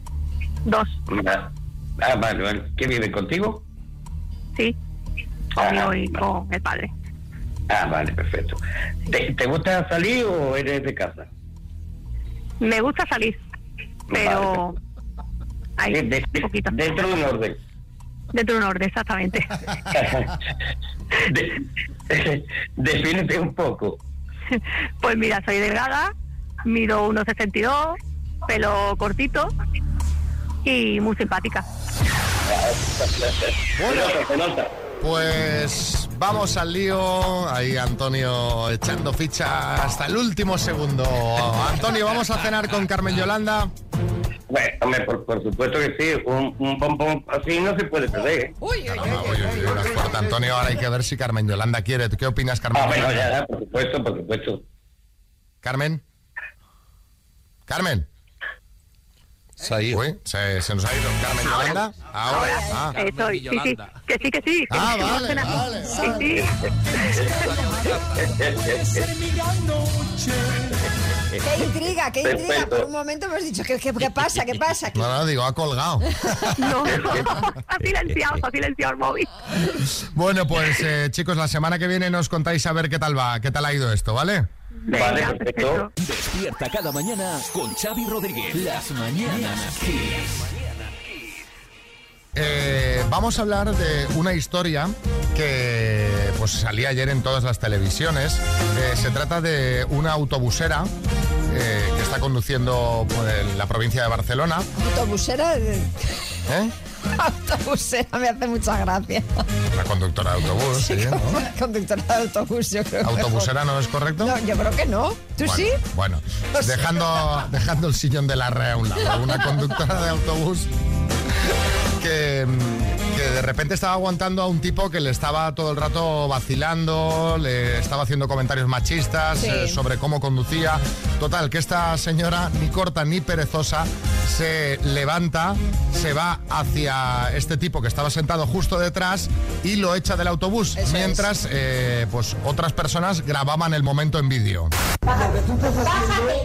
dos. Ah, ah, vale, vale. ¿Qué vive contigo? Sí, conmigo y con el padre. Ah, vale, perfecto. ¿Te, te gusta salir o eres de casa? Me gusta salir, pero hay de- un poquito. dentro de un orden. Dentro de un orden, exactamente. De- defínete un poco. Pues mira, soy delgada, mido 1,62, pelo cortito y muy simpática. Bueno. Pues vamos al lío. Ahí Antonio echando ficha hasta el último segundo. Antonio, vamos a cenar con Carmen Yolanda. Bueno, hombre, por, por supuesto que sí. Un, un pompón así no se puede perder. ¿eh? Uy, uy, uy, Antonio, ahora hay que ver si Carmen Yolanda quiere. ¿Tú ¿Qué opinas, Carmen? Ah, bueno, Yolanda? ya, ya, por supuesto, por supuesto. Carmen. Carmen. Uy, se, se nos ha ido Carmen Yolanda. Ahora. Ah. Estoy, sí, sí, que sí, que sí. que Ah, sí, que vamos a vale, vale, Sí, sí. ¡Qué intriga, qué intriga! Perfecto. Por un momento hemos dicho, ¿qué, qué, qué pasa, qué pasa? No, no, digo, ha colgado. No, ha silenciado, ha silenciado el móvil. Bueno, pues eh, chicos, la semana que viene nos contáis a ver qué tal va, qué tal ha ido esto, ¿vale? Vale, perfecto. Despierta cada mañana con Xavi Rodríguez. Las mañanas. Eh, vamos a hablar de una historia que pues salía ayer en todas las televisiones. Eh, se trata de una autobusera eh, que está conduciendo por el- la provincia de Barcelona. Autobusera. eh, ¿eh? Autobusera me hace mucha gracia. La conductora de autobús, sí, ¿no? Conductora de autobús, yo creo. ¿Autobusera no es correcto? No, yo creo que no. ¿Tú Bueno, sí? Bueno, dejando, dejando el sillón de la REA a un lado, una conductora de autobús que, mm, que de repente estaba aguantando a un tipo que le estaba todo el rato vacilando, le estaba haciendo comentarios machistas Sí. eh, sobre cómo conducía. Total, que esta señora, ni corta ni perezosa, se levanta, se va hacia este tipo que estaba sentado justo detrás y lo echa del autobús, mientras eh, pues otras personas grababan el momento en vídeo. Bájate,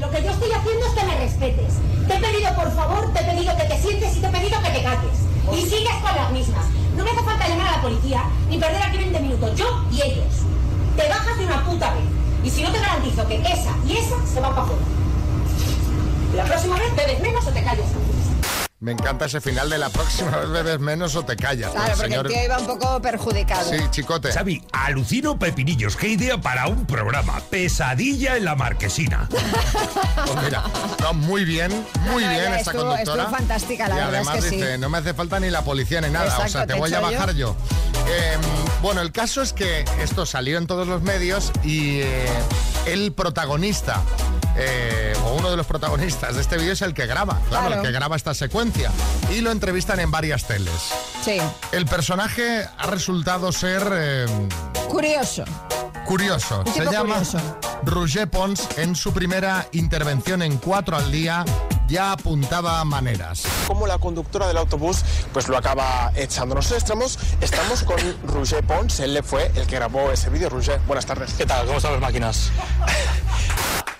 lo que yo estoy haciendo es que me respetes. Te he pedido, por favor, te he pedido que te sientes y te he pedido que te calles. Y sigues con las mismas. No me hace falta llamar a la policía ni perder aquí 20 minutos, yo y ellos. Te bajas de una puta vez. Y si no te garantizo que esa y esa se van para afuera. La próxima vez bebes menos o te calles. Me encanta ese final de la próxima vez bebes menos o te callas. Claro, El porque el tío iba un poco perjudicado. Sí, chicote. Xavi, alucino pepinillos. Qué idea para un programa. Pesadilla en la marquesina. Pues mira, no, muy bien, muy No, no, bien esta estuvo- conductora. estuvo fantástica, la y verdad es además que sí. dice, no me hace falta ni la policía ni nada, o sea, te te voy a yo. bajar yo. Eh, bueno, el caso es que esto salió en todos los medios y eh, el protagonista, eh, o uno de los protagonistas de este vídeo es el que graba, claro, Claro. el que graba esta secuencia. Y lo entrevistan en varias teles. Sí. El personaje ha resultado ser... eh, Curioso. curioso. Se llama curioso. Roger Pons. En su primera intervención en Cuatro al Día ya apuntaba maneras. como la conductora del autobús pues lo acaba echando. Nosotros estamos, estamos con Roger Pons, él le fue el que grabó ese vídeo. Roger, buenas tardes. ¿Qué tal? ¿Cómo están las máquinas?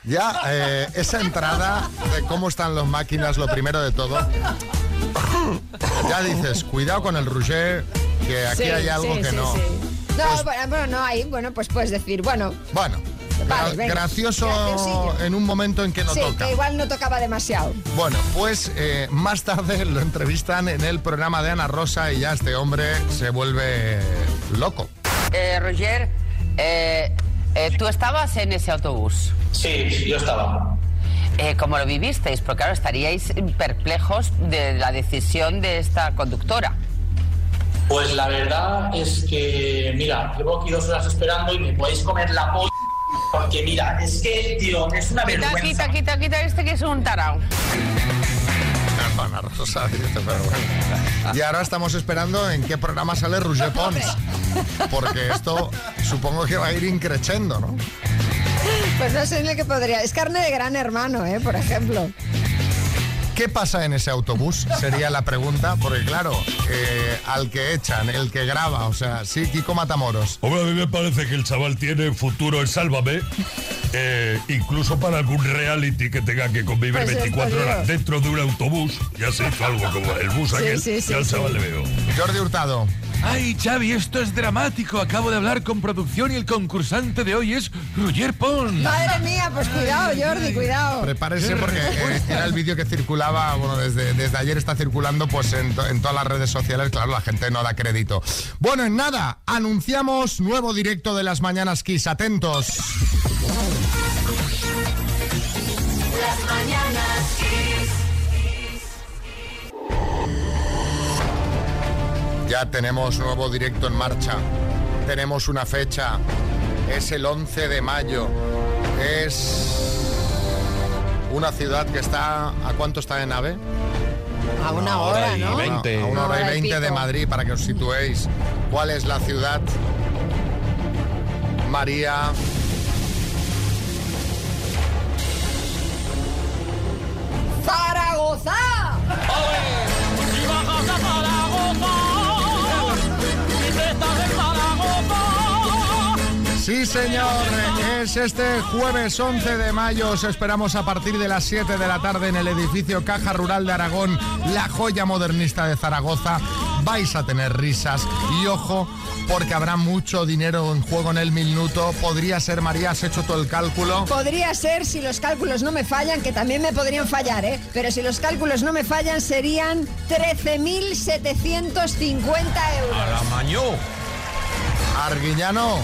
Ya, eh, esa entrada de cómo están las máquinas, lo primero de todo. Ya dices, cuidado con el Roger, que aquí Sí, hay algo sí, que sí, no. sí. No, bueno, bueno, no hay. Bueno, pues puedes decir, bueno, Bueno, Vale, venga. gracioso en un momento en que no sí, toca. que igual no tocaba demasiado. Bueno, pues eh, más tarde lo entrevistan en el programa de Ana Rosa y ya este hombre se vuelve loco. Eh, Roger, eh, eh, ¿tú estabas en ese autobús? Sí, yo estaba. Eh, ¿Cómo lo vivisteis? Porque claro, estaríais perplejos de la decisión de esta conductora. Pues la verdad es que, mira, llevo aquí dos horas esperando y me podéis comer la polla. Porque mira, es que, tío, es una Quita, vergüenza. quita, quita, quita este que es un tarao. Rosa pero bueno. Y ahora estamos esperando en qué programa sale Roger Pons. Porque esto supongo que va a ir increchendo, ¿no? Pues no sé en el que podría. Es carne de gran hermano, ¿eh? Por ejemplo. ¿Qué pasa en ese autobús? Sería la pregunta, porque claro, eh, al que echan, el que graba, o sea, sí, Kiko Matamoros. Hombre, a mí me parece que el chaval tiene futuro en Sálvame, eh, incluso para algún reality que tenga que convivir Pues esto 24 digo. horas dentro de un autobús. Ya se hizo algo como el bus Sí, aquel, sí, sí, ya al sí. chaval le veo. Jordi Hurtado. Ay, Xavi, esto es dramático. Acabo de hablar con producción y el concursante de hoy es Roger Pons. Madre mía, pues cuidado, Jordi, cuidado. Prepárese porque eh, era el vídeo que circulaba, bueno, desde, desde ayer está circulando pues en, to- en todas las redes sociales, claro, la gente no da crédito. Bueno, en nada, anunciamos nuevo directo de las Mañanas Kiss, atentos. Ya tenemos nuevo directo en marcha, tenemos una fecha, es el 11 de mayo, es una ciudad que está, ¿a cuánto está de nave? A una hora, ¿no? A una hora y veinte de Madrid, para que os situéis. ¿Cuál es la ciudad? María. ¡Zaragoza! Sí, señor, es este jueves 11 de mayo. Os esperamos a partir de las 7 de la tarde en el edificio Caja Rural de Aragón, la joya modernista de Zaragoza. Vais a tener risas y ojo, porque habrá mucho dinero en juego en el minuto. Podría ser, María, has hecho todo el cálculo. Podría ser, si los cálculos no me fallan, que también me podrían fallar, ¿eh? Pero si los cálculos no me fallan, serían 13.750 euros. Maño. Arguiñano.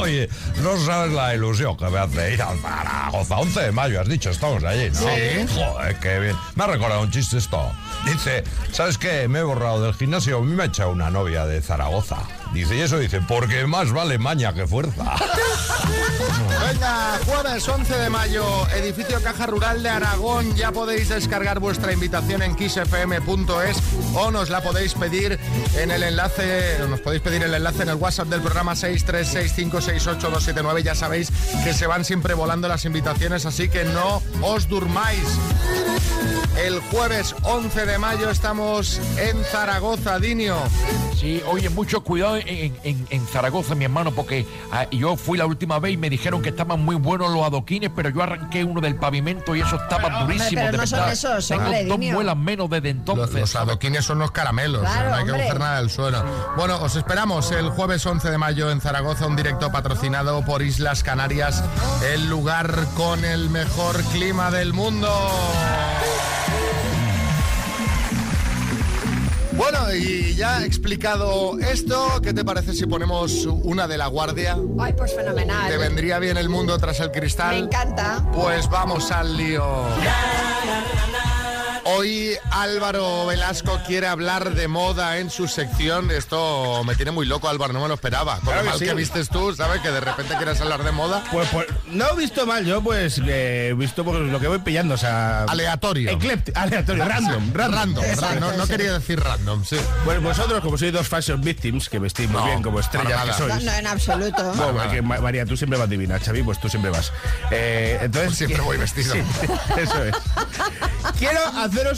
Oye, no sabes la ilusión que me hace ir a Zaragoza. 11 de mayo, has dicho, estamos allí, ¿no? Sí. Joder, qué bien. Me ha recordado un chiste esto. Dice, ¿sabes qué? Me he borrado del gimnasio. A mí me ha echado una novia de Zaragoza. Dice, y eso dice, porque más vale maña que fuerza. Venga, jueves 11 de mayo, edificio Caja Rural de Aragón. Ya podéis descargar vuestra invitación en kissfm.es o nos la podéis pedir en el enlace, nos podéis pedir el enlace en el WhatsApp del programa 636568279. Ya sabéis que se van siempre volando las invitaciones, así que no os durmáis. El jueves 11 de mayo estamos en Zaragoza, Dinio. Sí, oye, mucho cuidado en, en- en Zaragoza, mi hermano, porque ah, yo fui la última vez y me dijeron que estaban muy buenos los adoquines, pero yo arranqué uno del pavimento y eso estaba durísimo, pero de no son verdad. esos, Tengo hombre, dos Dinio. muelas menos desde entonces. Los, los adoquines son los caramelos, Claro, no hay que hombre. coger nada del suelo. Bueno, os esperamos el jueves 11 de mayo en Zaragoza, un directo patrocinado por Islas Canarias, el lugar con el mejor clima del mundo. Bueno, y ya explicado esto, ¿qué te parece si ponemos una de la guardia? Ay, pues fenomenal. ¿Te vendría bien el mundo tras el cristal? Me encanta. Pues vamos al lío. Hoy Álvaro Velasco quiere hablar de moda en su sección. Esto me tiene muy loco, Álvaro, no me lo esperaba. Con Claro lo que mal sí. que vistes tú, ¿sabes? Que de repente quieres hablar de moda. Pues, pues, no he visto mal, yo pues eh, he visto pues, lo que voy pillando, o sea... Aleatorio. Ecléptico, aleatorio, random, random. Random, ra- no, no quería decir random, sí. Pues vosotros, como sois dos fashion victims, que vestís muy No, bien como estrellas que sois... No, no, en absoluto. Bueno, porque, Ma- María, tú siempre vas divina, Xavi, pues tú siempre vas. Eh, entonces Pues siempre voy vestido. Sí, eso es. Quiero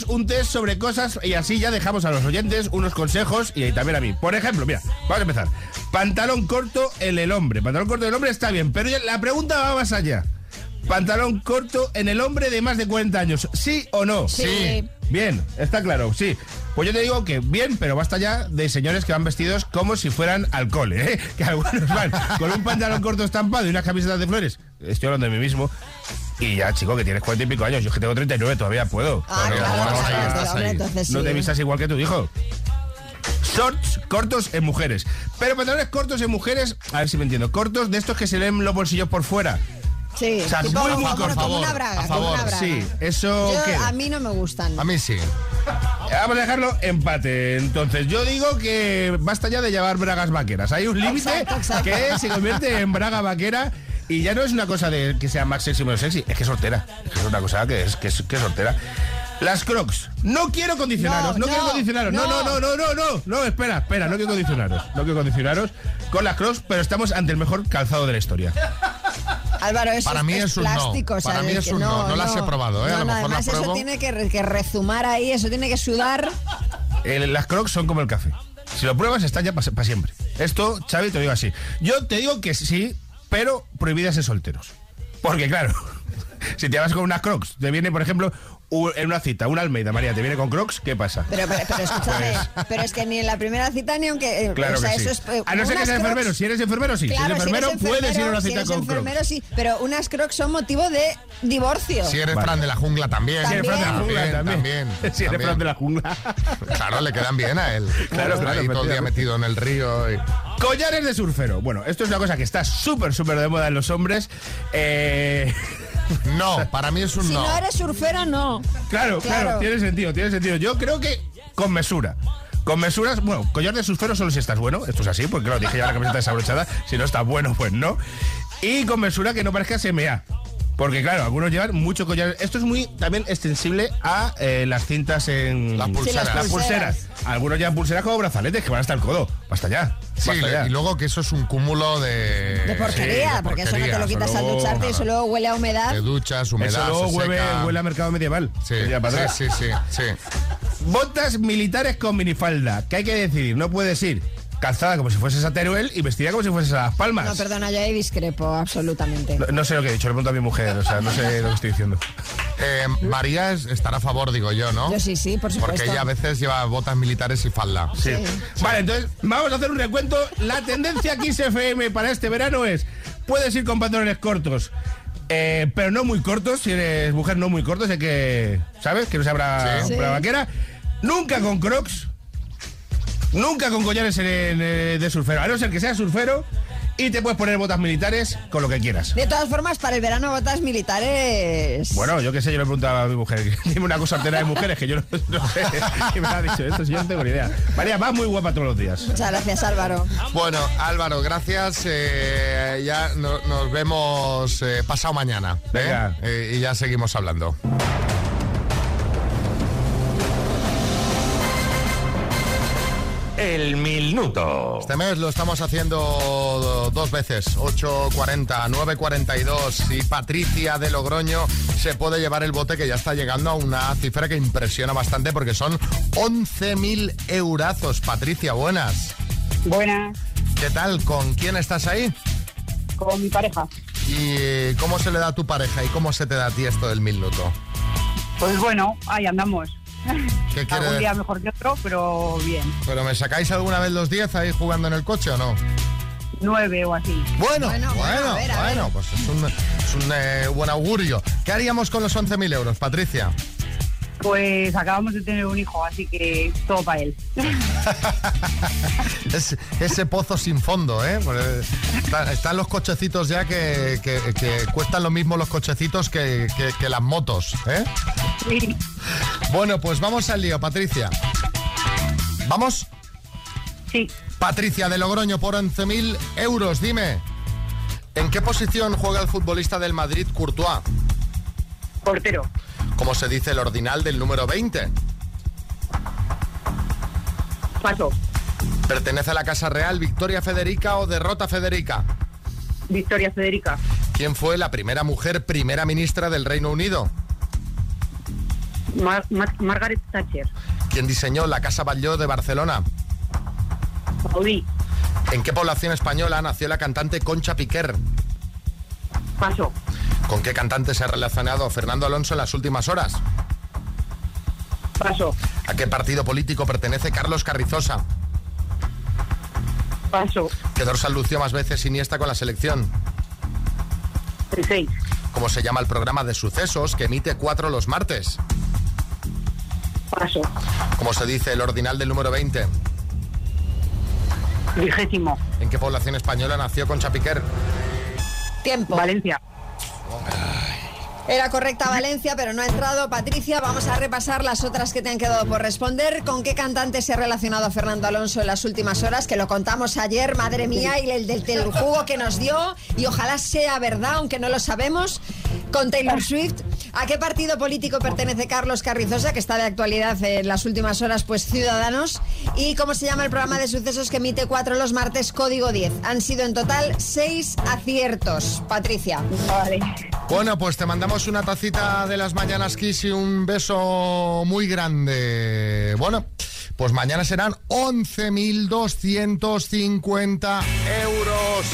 un test sobre cosas y así ya dejamos a los oyentes unos consejos y también a mí. Por ejemplo, mira, vamos a empezar. Pantalón corto en el hombre. Pantalón corto en el hombre está bien, pero la pregunta va más allá. Pantalón corto en el hombre de más de 40 años, ¿sí o no? Sí. Bien, está claro, sí. Pues yo te digo que bien, pero basta ya de señores que van vestidos como si fueran al cole, ¿eh? Que algunos van con un pantalón corto estampado y unas camisetas de flores. Estoy hablando de mí mismo. Y ya, chico, que tienes 40 y pico años. Yo es que tengo 39, todavía puedo. Ah, Pero claro, vamos claro, allá. pero, hombre, entonces No te vistas igual que tu hijo. Shorts cortos en mujeres. Pero pantalones cortos en mujeres, a ver si me entiendo. Cortos de estos que se leen los bolsillos por fuera. Sí, O sea, tipo muy, muy una braga, A favor, una braga. sí. Eso Yo- a mí no me gustan. A mí sí. Vamos a dejarlo empate. Entonces, yo digo que basta ya de llevar bragas vaqueras. Hay un límite que se convierte en braga vaquera. Y ya no es una cosa de que sea más sexy o menos sexy, es que es soltera. Es que es una cosa que es, que es, que es soltera. Las crocs. No quiero condicionaros, No, no, quiero condicionaros. No, no, no. no, no, no, no. Espera, espera, no quiero condicionaros. No quiero condicionaros con las crocs, pero estamos ante el mejor calzado de la historia. Álvaro, eso Para es, mí es es un plástico. Para mí es un no. No las he probado, ¿eh? No, A lo mejor las además eso tiene que, re- que rezumar ahí, eso tiene que sudar. Las crocs son como el café. Si lo pruebas, está ya para siempre. Esto, Xavi, te digo así. Yo te digo que sí, pero prohibidas en solteros. Porque, claro, si te vas con unas crocs, te viene, por ejemplo, en una cita, una Almeida, María, te viene con crocs, ¿qué pasa? Pero, pero, pero escúchame, Pues. pero es que ni en la primera cita ni aunque. eh, Claro o sea, que sí. eso es. eh, a no ser que seas crocs- enfermero. Si eres enfermero, sí. Claro, si eres enfermero, enfermero, puedes ir a una si cita eres con enfermero, crocs. sí, pero unas crocs son motivo de divorcio. Si eres Vale. Fran de la jungla también. Si eres Fran de la jungla, también. también, Si eres también. Fran de la jungla. Claro, le quedan bien a él. Claro, claro, ahí todo el día metido en el río. y- Collares de surfero. Bueno, esto es una cosa que está súper, súper de moda en los hombres. Eh, No, para mí es un Si no. no eres surfera, no. Claro, claro, Claro. tiene sentido, tiene sentido. Yo creo que con mesura. Con mesuras, bueno, collar de surfero solo si estás bueno, esto es así, porque claro, dije ya la camiseta desabrochada, si no está bueno, pues no. Y con mesura que no parezca SMA. Porque claro, algunos llevan mucho collar. Esto es muy también extensible a eh, las cintas en... Las pulseras. Sí, las Las pulseras. Algunos llevan pulseras como brazaletes que van hasta el codo. Basta ya. Sí, basta le- ya. y luego que eso es un cúmulo de... De porquería, Sí, de porque eso no te lo quitas al luego- ducharte y eso luego huele a humedad. Te duchas, Eso humedad, luego se huele, seca. huele a mercado medieval. Sí, sí, sí, sí, sí. Botas militares con minifalda. ¿Qué hay que decidir? No puedes ir calzada como si fueses a Teruel y vestida como si fueses a Las Palmas. No, perdona, yo ahí discrepo absolutamente. No, no sé lo que he dicho, le pregunto a mi mujer, o sea, no sé lo que estoy diciendo. Eh, María es- estará a favor, digo yo, ¿no? Yo sí, sí, por supuesto. Porque ella a veces lleva botas militares y falda. Sí. Vale, entonces vamos a hacer un recuento. La tendencia aquí FM para este verano es, puedes ir con pantalones cortos, eh, pero no muy cortos, si eres mujer no muy cortos, hay que, ¿sabes? Que no se abra Sí. una Sí. vaquera. Nunca con crocs, nunca con collares en- en, eh, de surfero, a no ser que seas surfero y te puedes poner botas militares con lo que quieras. De todas formas, para el verano botas militares. Bueno, yo qué sé, yo le preguntaba a mi mujer, dime una cosa altera de mujeres que yo no, no sé, y me ha dicho esto, si yo no tengo ni idea. María, vas muy guapa todos los días. Muchas gracias, Álvaro. Bueno, Álvaro, gracias. eh, ya no- nos vemos eh, pasado mañana. ¿eh? Venga. Eh, y ya seguimos hablando. El minuto. Este mes lo estamos haciendo dos veces, 8.40, 9.42 y Patricia de Logroño se puede llevar el bote que ya está llegando a una cifra que impresiona bastante porque son 11.000 eurazos. Patricia, buenas. Buenas, ¿Qué tal? ¿Con quién estás ahí? con mi pareja. ¿Y cómo se le da a tu pareja y cómo se te da a ti esto del minuto? Pues bueno, ahí andamos. ¿Qué quiere Algún día mejor que otro, pero bien. ¿Pero me sacáis alguna vez los 10 ahí jugando en el coche o no? Nueve o así. Bueno, Bueno, bueno, bueno, a ver, a bueno, pues es un, es un, eh, buen augurio. ¿Qué haríamos con los 11.000 euros, Patricia? Pues acabamos de tener un hijo, así que todo para él. Es- ese pozo sin fondo, ¿eh? Pues, eh, está- están los cochecitos ya que, que- que cuestan lo mismo los cochecitos que, que- las motos, ¿eh? Bueno, pues vamos al lío, Patricia. ¿Vamos? Sí. Patricia de Logroño por 11.000 euros. Dime, ¿en qué posición juega el futbolista del Madrid Courtois? Portero. ¿Cómo se dice el ordinal del número 20? Paso. ¿Pertenece a la Casa Real Victoria Federica o Derrota Federica? Victoria Federica. ¿Quién fue la primera mujer primera ministra del Reino Unido? Mar- Mar- Margaret Thatcher. ¿Quién diseñó la Casa Batlló de Barcelona? Gaudí. ¿En qué población española nació la cantante Concha Piquer? Paso. ¿Con qué cantante se ha relacionado Fernando Alonso en las últimas horas? Paso. ¿A qué partido político pertenece Carlos Carrizosa? Paso. ¿Qué dorsal lució más veces Iniesta con la selección? El 6. ¿Cómo se llama el programa de sucesos que emite cuatro los martes? Paso. ¿Cómo se dice el ordinal del número 20? Vigésimo. ¿En qué población española nació Concha Piquer? Tiempo. Valencia. Era correcta Valencia, pero no ha entrado. Patricia, vamos a repasar las otras que te han quedado por responder. ¿Con qué cantante se ha relacionado Fernando Alonso en las últimas horas? Que lo contamos ayer, madre mía, y el del, jugo que nos dio. Y ojalá sea verdad, aunque no lo sabemos. Con Taylor Swift. ¿A qué partido político pertenece Carlos Carrizosa, que está de actualidad en las últimas horas, pues Ciudadanos? ¿Y cómo se llama el programa de sucesos que emite cuatro los martes, Código 10? Han sido en total seis aciertos. Patricia. Vale. Bueno, pues te mandamos una tacita de las mañanas Kiss y un beso muy grande. Bueno, pues mañana serán 11.250 euros.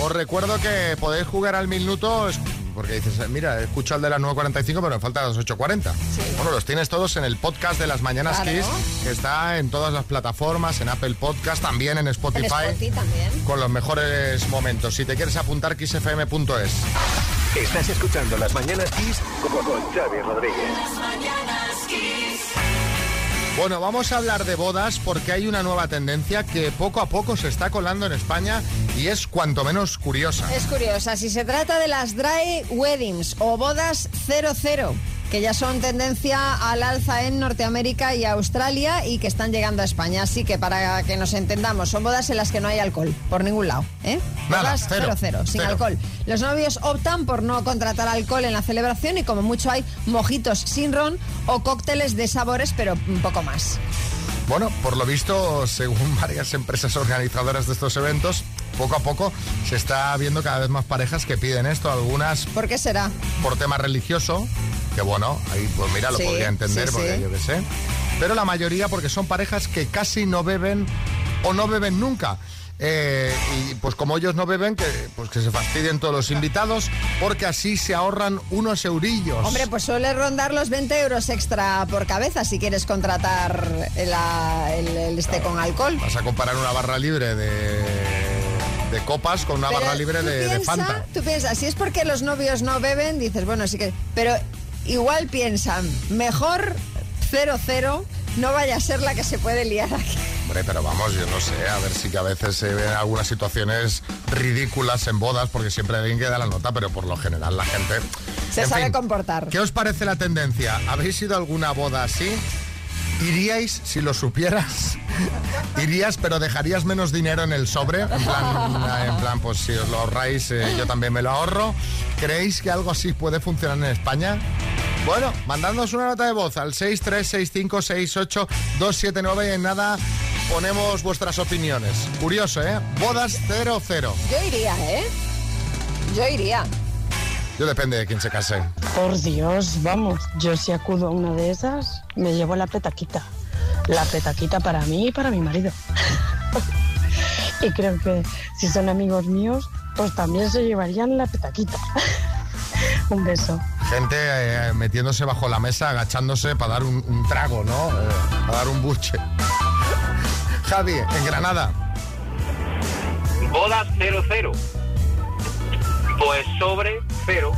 Os recuerdo que podéis jugar al minuto, es- porque dices, eh, mira, he escuchado el de las 9.45, pero me faltan las 8.40. Bueno, los tienes todos en el podcast de las mañanas Claro. Kiss, que está en todas las plataformas, en Apple Podcast, también en Spotify. En Spotify también. Con los mejores momentos. Si te quieres apuntar, kissfm.es. Estás escuchando Las Mañanas Kiss con con Xavi Rodríguez. Bueno, vamos a hablar de bodas porque hay una nueva tendencia que poco a poco se está colando en España y es cuanto menos curiosa. Es curiosa, si se trata de las dry weddings o bodas 00, que ya son tendencia al alza en Norteamérica y Australia y que están llegando a España. Así que para que nos entendamos, son bodas en las que no hay alcohol, por ningún lado. ¿eh? Nada, bodas cero, 00, sin cero. alcohol. Los novios optan por no contratar alcohol en la celebración y como mucho hay mojitos sin ron o cócteles de sabores, pero un poco más. Bueno, por lo visto, según varias empresas organizadoras de estos eventos, poco a poco se está viendo cada vez más parejas que piden esto, algunas ¿Por qué será? por tema religioso, que bueno, ahí pues mira, lo Sí, podría entender sí, porque sí. yo qué sé. Pero la mayoría porque son parejas que casi no beben o no beben nunca. Eh, y pues como ellos no beben, que, pues que se fastidien todos los invitados, porque así se ahorran unos eurillos. Hombre, pues suele rondar los 20 euros extra por cabeza si quieres contratar el, el este con alcohol. Vas a comparar una barra libre de, de copas con una Pero barra libre de, de piensa- Fanta. Tú piensas, si es porque los novios no beben, dices, bueno, sí que... Pero igual piensan, mejor 0-0, no vaya a ser la que se puede liar aquí. Hombre, pero vamos, yo no sé, a ver si que a veces se ven algunas situaciones ridículas en bodas, porque siempre hay alguien que da la nota, pero por lo general la gente... Se En sabe fin, comportar. ¿Qué os parece la tendencia? ¿Habéis ido a alguna boda así? ¿Iríais si lo supieras? ¿Irías pero dejarías menos dinero en el sobre? En plan, en plan pues si os lo ahorráis, eh, yo también me lo ahorro. ¿Creéis que algo así puede funcionar en España? Bueno, mandadnos una nota de voz al 636568279 y en nada ponemos vuestras opiniones. Curioso, ¿eh? Bodas 00. Yo iría, ¿eh? Yo iría. Yo depende de quién se case. Por Dios, vamos, yo si acudo a una de esas, me llevo la petaquita. La petaquita para mí y para mi marido. y creo que si son amigos míos, pues también se llevarían la petaquita. Un beso. Gente eh, metiéndose bajo la mesa, agachándose para dar un, un trago, ¿no? Eh, para dar un buche. Javi, en Granada. Bodas 00. Pues sobre cero.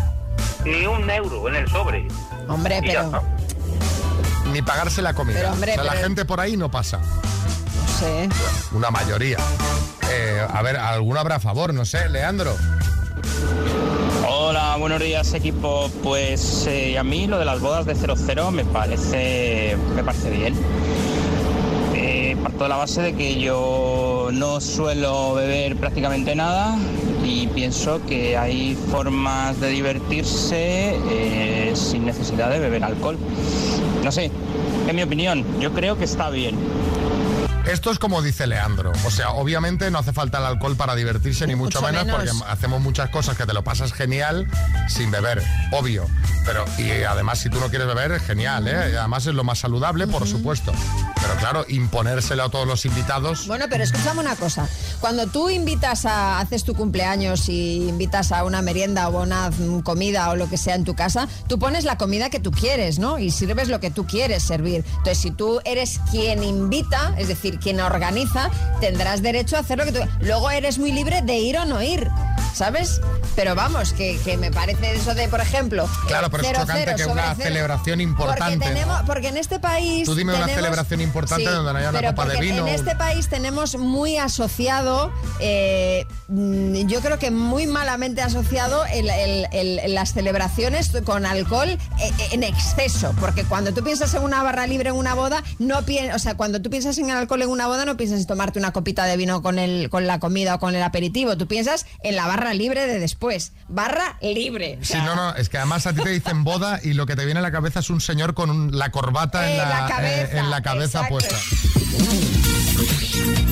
Ni un euro en el sobre. Hombre, Y ya pero... está. Ni pagarse la comida. Pero, hombre, o sea, la pero- gente por ahí no pasa. No sé. Una mayoría. Eh, a ver, alguno habrá a favor, no sé, Leandro. Hola, buenos días equipo. Pues eh, a mí lo de las bodas de 00 me parece, me parece bien. Eh, parto de la base de que yo no suelo beber prácticamente nada y pienso que hay formas de divertirse eh, sin necesidad de beber alcohol. No sé, en mi opinión, yo creo que está bien. Esto es como dice Leandro. O sea, obviamente no hace falta el alcohol para divertirse, ni mucho, Mucho menos, menos. porque hacemos muchas cosas que te lo pasas genial sin beber, obvio. Pero, y además, si tú no quieres beber, es genial, ¿eh? Además es lo más saludable, por supuesto. Pero claro, imponérselo a todos los invitados. Bueno, pero escúchame una cosa. Cuando tú invitas a, haces tu cumpleaños y invitas a una merienda o una comida o lo que sea en tu casa, tú pones la comida que tú quieres, ¿no? Y sirves lo que tú quieres servir. Entonces, si tú eres quien invita, es decir, quien organiza, tendrás derecho a hacer lo que tú... Luego eres muy libre de ir o no ir, ¿sabes? Pero vamos, que, que me parece eso de, por ejemplo... Claro, pero es cero, chocante cero que una cero. celebración importante. Porque, tenemos, porque en este país... Tú dime una celebración importante donde no haya una pero copa de porque vino. En este país tenemos muy asociado, eh, yo creo que muy malamente asociado el- el- el- las celebraciones con alcohol eh, eh, en exceso. Porque cuando tú piensas en una barra libre en una boda, no pien- o sea, cuando tú piensas en el alcohol en una boda, no piensas en tomarte una copita de vino con, el, con la comida o con el aperitivo. Tú piensas en la barra libre de después. Barra libre. O Sí, no, no, es que además a ti te dicen boda y lo que te viene a la cabeza es un señor con un- la corbata en En la, la cabeza, eh, en la cabeza exacto. puesta.